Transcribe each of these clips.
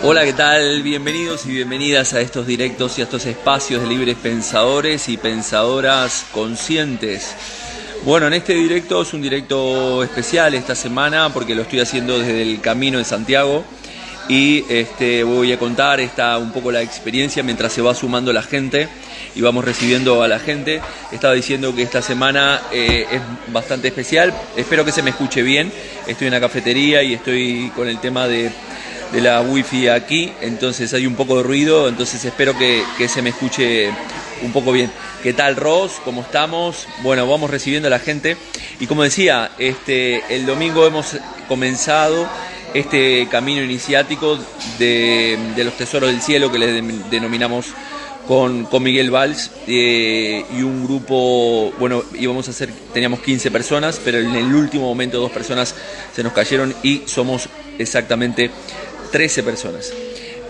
Hola, ¿qué tal? Bienvenidos y bienvenidas a estos directos y a estos espacios de libres pensadores y pensadoras conscientes. Bueno, en este directo es un directo especial esta semana porque lo estoy haciendo desde el Camino de Santiago y este, voy a contar esta, un poco la experiencia mientras se va sumando la gente y vamos recibiendo a la gente. Estaba diciendo que esta semana eh, es bastante especial, espero que se me escuche bien, estoy en la cafetería y estoy con el tema de de la wifi aquí, entonces hay un poco de ruido, entonces espero que, se me escuche un poco bien. ¿Qué tal Ross? ¿Cómo estamos? Bueno, vamos recibiendo a la gente y como decía, este, el domingo hemos comenzado este camino iniciático de, los tesoros del cielo que le denominamos con, con, Miguel Valls eh, y un grupo, bueno, íbamos a hacer, teníamos 15 personas, pero en el último momento dos personas se nos cayeron y somos exactamente 13 personas.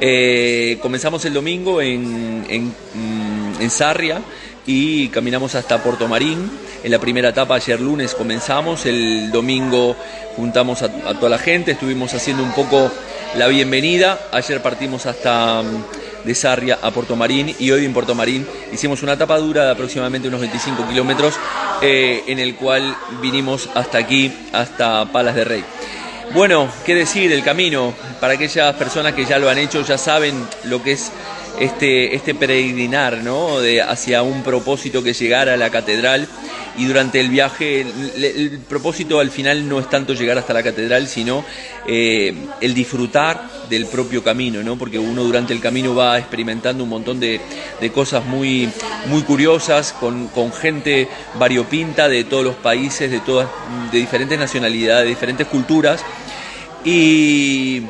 Eh, comenzamos el domingo en, mm, en, Sarria y caminamos hasta Puerto Marín. En la primera etapa, ayer lunes comenzamos, el domingo juntamos a, toda la gente, estuvimos haciendo un poco la bienvenida. Ayer partimos hasta mm, de Sarria a Puerto Marín y hoy en Puerto Marín hicimos una etapa dura de aproximadamente unos 25 kilómetros eh, en el cual vinimos hasta aquí, hasta Palas de Rey. Bueno, qué decir, el camino, para aquellas personas que ya lo han hecho, ya saben lo que es este, este peregrinar, ¿no? De, hacia un propósito que llegara a la catedral y durante el viaje, el, propósito al final no es tanto llegar hasta la catedral, sino eh, el disfrutar del propio camino, ¿no? Porque uno durante el camino va experimentando un montón de, de cosas muy, muy curiosas, con, con, gente variopinta de todos los países, de todas, de diferentes nacionalidades, de diferentes culturas. Y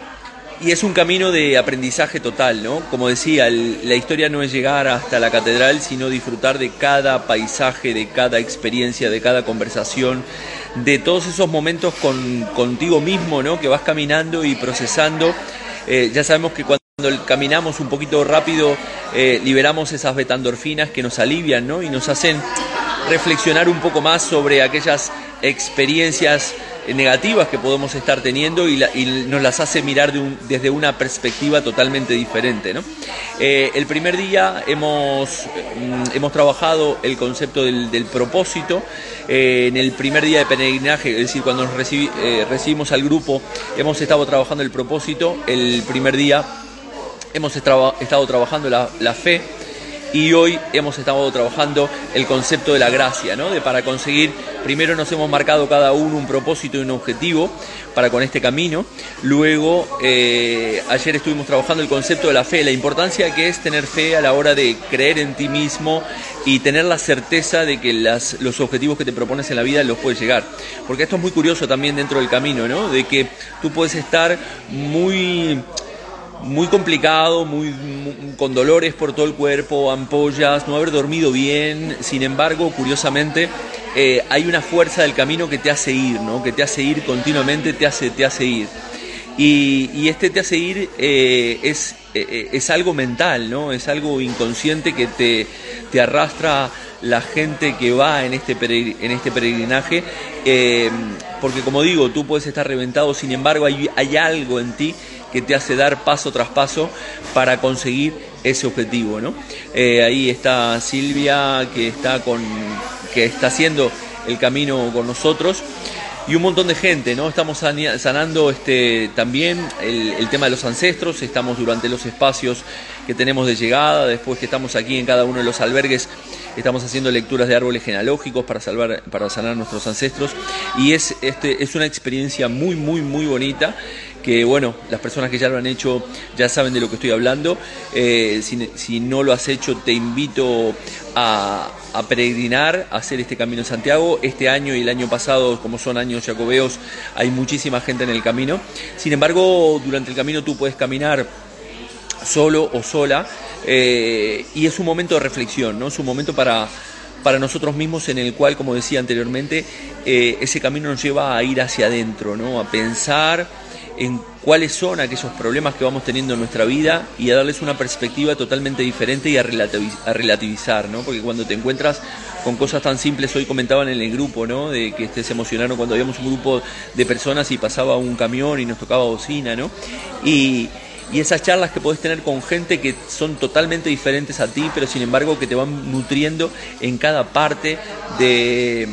y es un camino de aprendizaje total, ¿no? Como decía, la historia no es llegar hasta la catedral, sino disfrutar de cada paisaje, de cada experiencia, de cada conversación, de todos esos momentos con, contigo mismo, ¿no? Que vas caminando y procesando. Eh, ya sabemos que cuando caminamos un poquito rápido, eh, liberamos esas betandorfinas que nos alivian, ¿no? Y nos hacen reflexionar un poco más sobre aquellas experiencias negativas que podemos estar teniendo y, nos las hace mirar desde una perspectiva totalmente diferente. Eh, el primer día hemos, mm, hemos trabajado el concepto del, propósito. Eh, en el primer día de peregrinaje, es decir, cuando nos eh, recibimos al grupo, hemos estado trabajando el propósito. El primer día hemos estado, trabajando la, la fe y hoy hemos estado trabajando el concepto de la gracia, ¿no? De para conseguir, primero nos hemos marcado cada uno un propósito y un objetivo para con este camino, luego eh, ayer estuvimos trabajando el concepto de la fe, la importancia que es tener fe a la hora de creer en ti mismo y tener la certeza de que las, los objetivos que te propones en la vida los puedes llegar. Porque esto es muy curioso también dentro del camino, ¿no? De que tú puedes estar muy muy complicado, muy, con dolores por todo el cuerpo, ampollas, no haber dormido bien. Sin embargo, curiosamente, eh, hay una fuerza del camino que te hace ir, ¿no? Que te hace ir continuamente, te hace, te hace ir. Y, este te hace ir eh, es, eh, es algo mental, ¿no? Es algo inconsciente que te, te arrastra la gente que va en este, en este peregrinaje, porque como digo, tú puedes estar reventado, sin embargo hay, hay algo en ti que te hace dar paso tras paso para conseguir ese objetivo. ¿no? Eh, ahí está Silvia que está, con, que está haciendo el camino con nosotros y un montón de gente, ¿no? Estamos sanando este, también el, el, tema de los ancestros, estamos durante los espacios que tenemos de llegada, después que estamos aquí en cada uno de los albergues, estamos haciendo lecturas de árboles genealógicos para, salvar, para sanar nuestros ancestros y es, este, es una experiencia muy, muy, muy bonita que bueno, las personas que ya lo han hecho ya saben de lo que estoy hablando. Eh, si, no lo has hecho, te invito a, peregrinar, a hacer este camino en Santiago. Este año y el año pasado, como son años jacobeos, hay muchísima gente en el camino. Sin embargo, durante el camino tú puedes caminar solo o sola eh, y es un momento de reflexión, ¿no? Es un momento para para nosotros mismos en el cual, como decía anteriormente, eh, ese camino nos lleva a ir hacia adentro, ¿no? a pensar, en cuáles son aquellos problemas que vamos teniendo en nuestra vida y a darles una perspectiva totalmente diferente y a, relativizar, ¿no? Porque cuando te encuentras con cosas tan simples, hoy comentaban en el grupo, ¿no? De que se emocionaron cuando habíamos un grupo de personas y pasaba un camión y nos tocaba bocina, ¿no? Y, y esas charlas que podés tener con gente que son totalmente diferentes a ti, pero sin embargo que te van nutriendo en cada parte de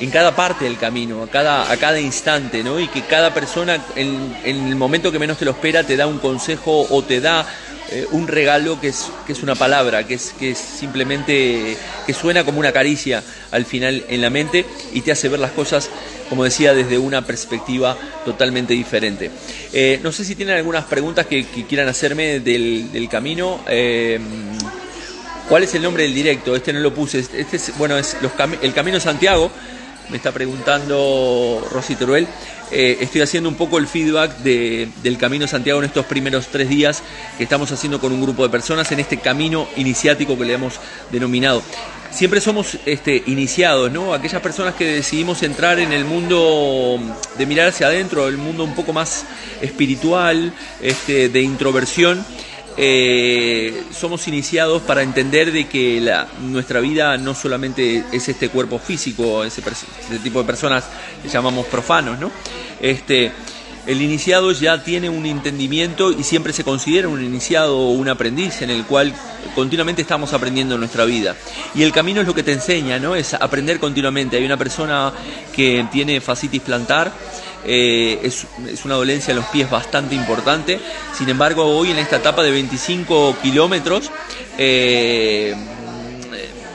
en cada parte del camino, a cada, a cada instante, ¿no? Y que cada persona en, el momento que menos te lo espera te da un consejo o te da eh, un regalo que es, que es una palabra, que es, que es simplemente, que suena como una caricia al final en la mente y te hace ver las cosas, como decía, desde una perspectiva totalmente diferente. Eh, no sé si tienen algunas preguntas que, quieran hacerme del, camino. Eh, ¿Cuál es el nombre del directo? Este no lo puse. Este es, bueno, es los el Camino Santiago. Me está preguntando Rosy Teruel. Eh, estoy haciendo un poco el feedback del Camino Santiago en estos primeros tres días que estamos haciendo con un grupo de personas en este camino iniciático que le hemos denominado. Siempre somos este, iniciados, ¿no? Aquellas personas que decidimos entrar en el mundo de mirar hacia adentro, el mundo un poco más espiritual, este, de introversión eh, somos iniciados para entender de que la, nuestra vida no solamente es este cuerpo físico, ese, tipo de personas que llamamos profanos, ¿no? Este, el iniciado ya tiene un entendimiento y siempre se considera un iniciado o un aprendiz en el cual continuamente estamos aprendiendo en nuestra vida. Y el camino es lo que te enseña, ¿no? Es aprender continuamente. Hay una persona que tiene fascitis plantar eh, es, una dolencia en los pies bastante importante. Sin embargo, hoy en esta etapa de 25 kilómetros eh,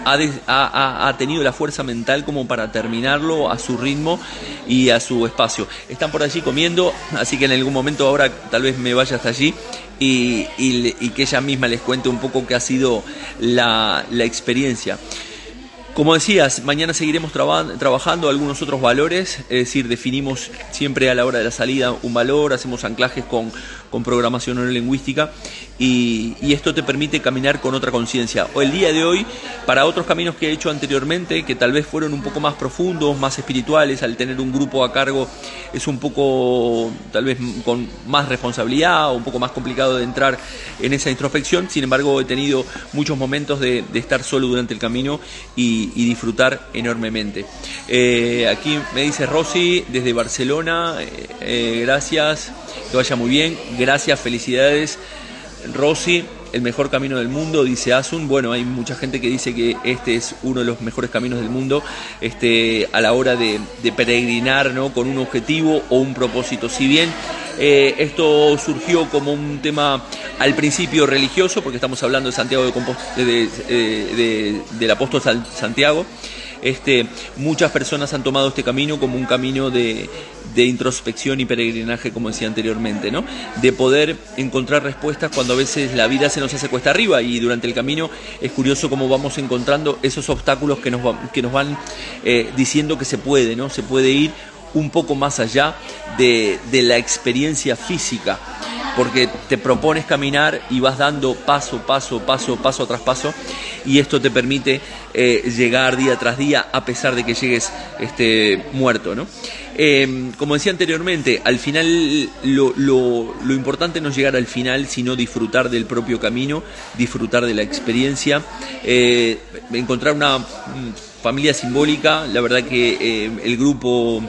ha, tenido la fuerza mental como para terminarlo a su ritmo y a su espacio. Están por allí comiendo, así que en algún momento ahora tal vez me vaya hasta allí y, que ella misma les cuente un poco qué ha sido la, la experiencia. Como decías, mañana seguiremos trabajando algunos otros valores, es decir, definimos siempre a la hora de la salida un valor, hacemos anclajes con, con programación neurolingüística y, y esto te permite caminar con otra conciencia. El día de hoy, para otros caminos que he hecho anteriormente, que tal vez fueron un poco más profundos, más espirituales, al tener un grupo a cargo es un poco, tal vez con más responsabilidad o un poco más complicado de entrar en esa introspección, sin embargo he tenido muchos momentos de, de estar solo durante el camino y y, disfrutar enormemente. Eh, aquí me dice Rosy desde Barcelona, eh, eh, gracias, que vaya muy bien, gracias, felicidades. Rosy, el mejor camino del mundo, dice Asun. Bueno, hay mucha gente que dice que este es uno de los mejores caminos del mundo este, a la hora de, peregrinar ¿no? con un objetivo o un propósito. Si bien esto surgió como un tema al principio religioso, porque estamos hablando de Santiago de, del apóstol Santiago. Este, muchas personas han tomado este camino como un camino de, introspección y peregrinaje, como decía anteriormente, ¿no? De poder encontrar respuestas cuando a veces la vida se nos hace cuesta arriba y durante el camino es curioso cómo vamos encontrando esos obstáculos que nos, que nos van eh, diciendo que se puede, ¿no? Se puede ir un poco más allá de, de la experiencia física porque te propones caminar y vas dando paso, paso, paso, paso tras paso, y esto te permite eh, llegar día tras día a pesar de que llegues este, muerto. ¿no? Eh, como decía anteriormente, al final lo, lo, lo, importante no es llegar al final, sino disfrutar del propio camino, disfrutar de la experiencia, eh, encontrar una familia simbólica, la verdad que el grupo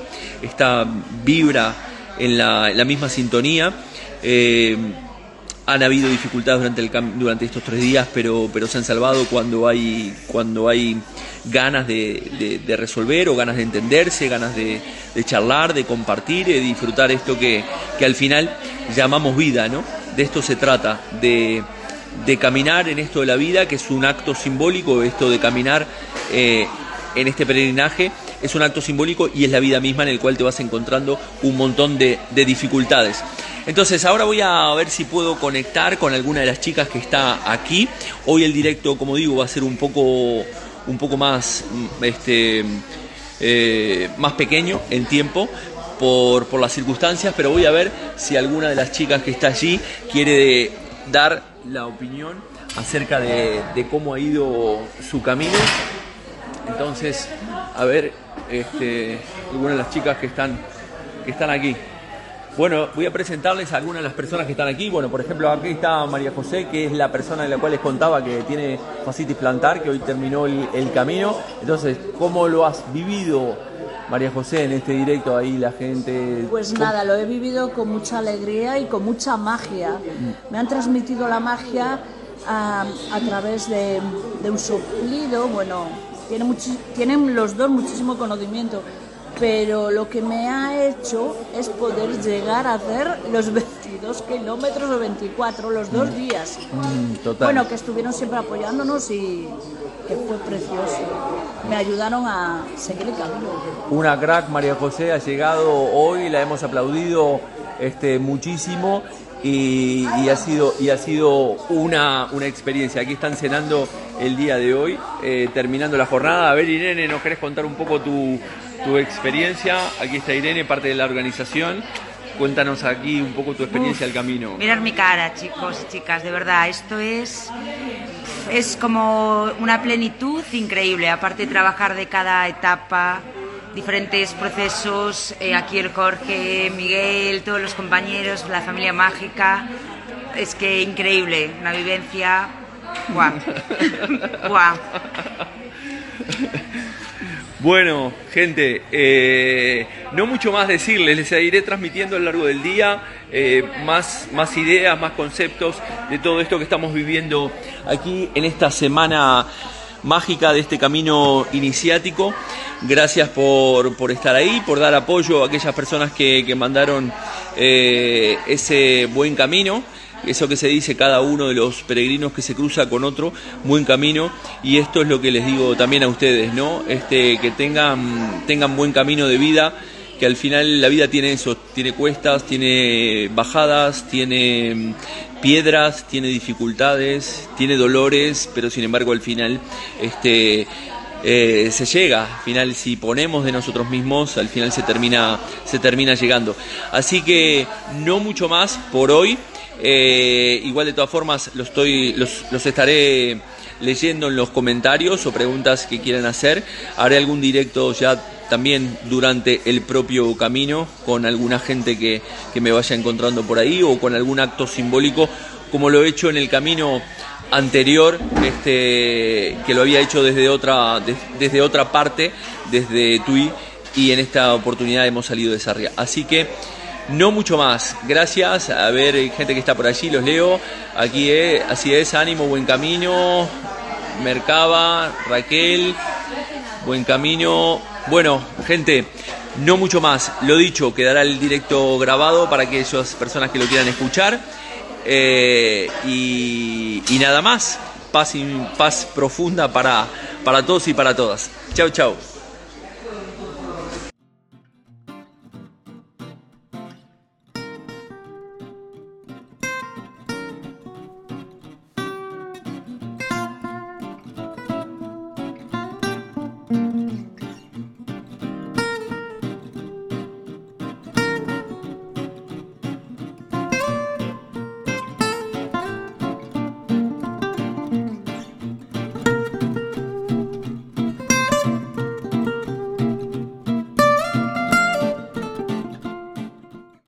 está vibra en la, misma sintonía. Eh, han habido dificultades durante, el, durante estos tres días, pero, pero se han salvado cuando hay, cuando hay ganas de, resolver o ganas de entenderse, ganas de, charlar, de compartir de disfrutar esto que, al final llamamos vida, ¿no? De esto se trata, de, caminar en esto de la vida, que es un acto simbólico, esto de caminar eh, en este peregrinaje es un acto simbólico y es la vida misma en el cual te vas encontrando un montón de, dificultades. Entonces ahora voy a ver si puedo conectar con alguna de las chicas que está aquí. Hoy el directo, como digo, va a ser un poco, un poco más, mm, este, eh, más pequeño en tiempo. Por, por las circunstancias, pero voy a ver si alguna de las chicas que está allí quiere dar la opinión acerca de, de cómo ha ido su camino. Entonces, a ver, este, algunas de las chicas que están, que están aquí. Bueno, voy a presentarles a algunas de las personas que están aquí. Bueno, por ejemplo, aquí está María José, que es la persona de la cual les contaba que tiene fascitis plantar, que hoy terminó el, camino. Entonces, ¿cómo lo has vivido María José, en este directo ahí la gente... Pues nada, lo he vivido con mucha alegría y con mucha magia. Me han transmitido la magia a, a través de, de, un soplido, bueno, tiene tienen los dos muchísimo conocimiento, pero lo que me ha hecho es poder llegar a hacer los 22 kilómetros o 24 los dos mm. días. Mm, bueno, que estuvieron siempre apoyándonos y que fue precioso. Me ayudaron a seguir el camino. Una crack, María José, ha llegado hoy, la hemos aplaudido este, muchísimo y, ha sido, y ha sido una, una experiencia. Aquí están cenando el día de hoy, eh, terminando la jornada. A ver, Irene, ¿nos querés contar un poco tu, tu experiencia? Aquí está Irene, parte de la organización. Cuéntanos aquí un poco tu experiencia del camino. Mirar mi cara, chicos y chicas, de verdad, esto es es como una plenitud increíble, aparte de trabajar de cada etapa, diferentes procesos, eh, aquí el Jorge, Miguel, todos los compañeros, la familia mágica, es que increíble, una vivencia, guau, guau. Bueno, gente, eh, no mucho más decirles, les iré transmitiendo a lo largo del día eh, más, más ideas, más conceptos de todo esto que estamos viviendo aquí en esta semana mágica de este camino iniciático. Gracias por, por estar ahí, por dar apoyo a aquellas personas que, que mandaron eh, ese buen camino eso que se dice cada uno de los peregrinos que se cruza con otro, buen camino, y esto es lo que les digo también a ustedes, ¿no? Este, que tengan, tengan buen camino de vida, que al final la vida tiene eso, tiene cuestas, tiene bajadas, tiene mm, piedras, tiene dificultades, tiene dolores, pero sin embargo al final este eh, se llega, al final si ponemos de nosotros mismos, al final se termina, se termina llegando. Así que no mucho más por hoy. Eh, igual de todas formas los, estoy, los, los estaré leyendo en los comentarios o preguntas que quieran hacer. Haré algún directo ya también durante el propio camino con alguna gente que, que, me vaya encontrando por ahí o con algún acto simbólico como lo he hecho en el camino anterior este, que lo había hecho desde otra, desde otra parte, desde Tui y en esta oportunidad hemos salido de Sarria. Así que no mucho más. Gracias. A ver, gente que está por allí, los leo. Aquí es, así es, ánimo, buen camino. Mercaba, Raquel, buen camino. Bueno, gente, no mucho más. Lo dicho, quedará el directo grabado para aquellas personas que lo quieran escuchar. Eh, y, y, nada más. Paz, paz profunda para, para todos y para todas. Chau, chau.